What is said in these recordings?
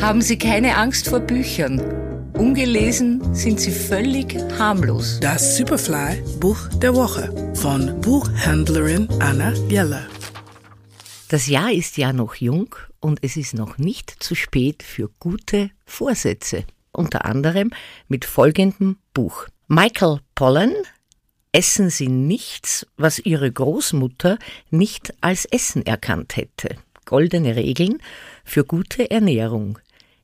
Haben Sie keine Angst vor Büchern. Ungelesen sind sie völlig harmlos. Das Superfly Buch der Woche von Buchhändlerin Anna Jeller. Das Jahr ist ja noch jung und es ist noch nicht zu spät für gute Vorsätze. Unter anderem mit folgendem Buch. Michael Pollan Essen Sie nichts, was Ihre Großmutter nicht als Essen erkannt hätte. Goldene Regeln für gute Ernährung.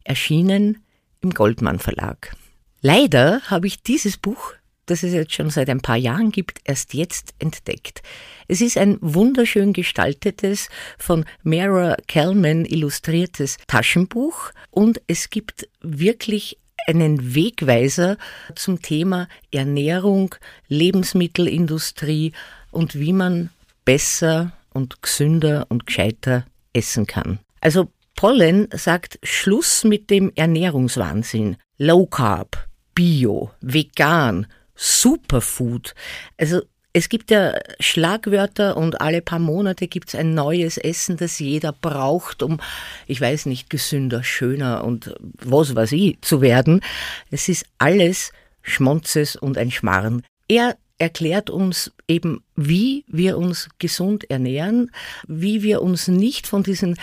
Erschienen im Goldmann Verlag. Leider habe ich dieses Buch das es jetzt schon seit ein paar Jahren gibt, erst jetzt entdeckt. Es ist ein wunderschön gestaltetes, von Mara Kellman illustriertes Taschenbuch und es gibt wirklich einen Wegweiser zum Thema Ernährung, Lebensmittelindustrie und wie man besser und gesünder und gescheiter essen kann. Also Pollen sagt Schluss mit dem Ernährungswahnsinn. Low Carb, Bio, vegan, Superfood. Also es gibt ja Schlagwörter und alle paar Monate gibt es ein neues Essen, das jeder braucht, um, ich weiß nicht, gesünder, schöner und was weiß ich zu werden. Es ist alles Schmonzes und ein Schmarren. Er erklärt uns eben, wie wir uns gesund ernähren, wie wir uns nicht von diesen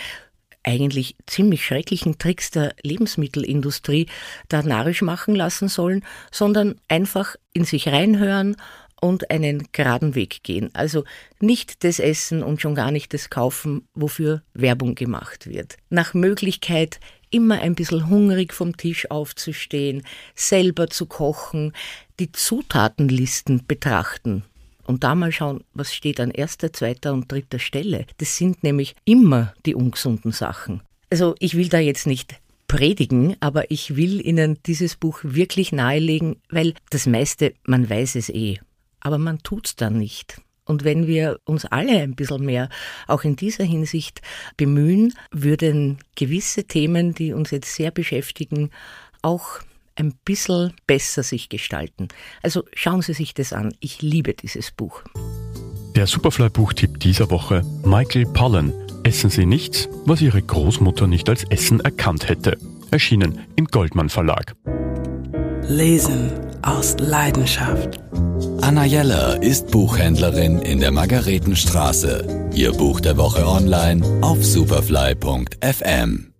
eigentlich ziemlich schrecklichen Tricks der Lebensmittelindustrie da narrisch machen lassen sollen, sondern einfach in sich reinhören und einen geraden Weg gehen. Also nicht das Essen und schon gar nicht das Kaufen, wofür Werbung gemacht wird. Nach Möglichkeit immer ein bisschen hungrig vom Tisch aufzustehen, selber zu kochen, die Zutatenlisten betrachten und da mal schauen, was steht an erster, zweiter und dritter Stelle. Das sind nämlich immer die ungesunden Sachen. Also ich will da jetzt nicht predigen, aber ich will Ihnen dieses Buch wirklich nahelegen, weil das meiste, man weiß es eh, aber man tut's dann nicht. Und wenn wir uns alle ein bisschen mehr auch in dieser Hinsicht bemühen, würden gewisse Themen, die uns jetzt sehr beschäftigen, auch ein bisschen besser sich gestalten. Also schauen Sie sich das an. Ich liebe dieses Buch. Der Superfly-Buchtipp dieser Woche: Michael Pollan. Essen Sie nichts, was Ihre Großmutter nicht als Essen erkannt hätte. Erschienen im Goldmann Verlag. Lesen aus Leidenschaft. Anna Jeller ist Buchhändlerin in der Margaretenstraße. Ihr Buch der Woche online auf superfly.fm.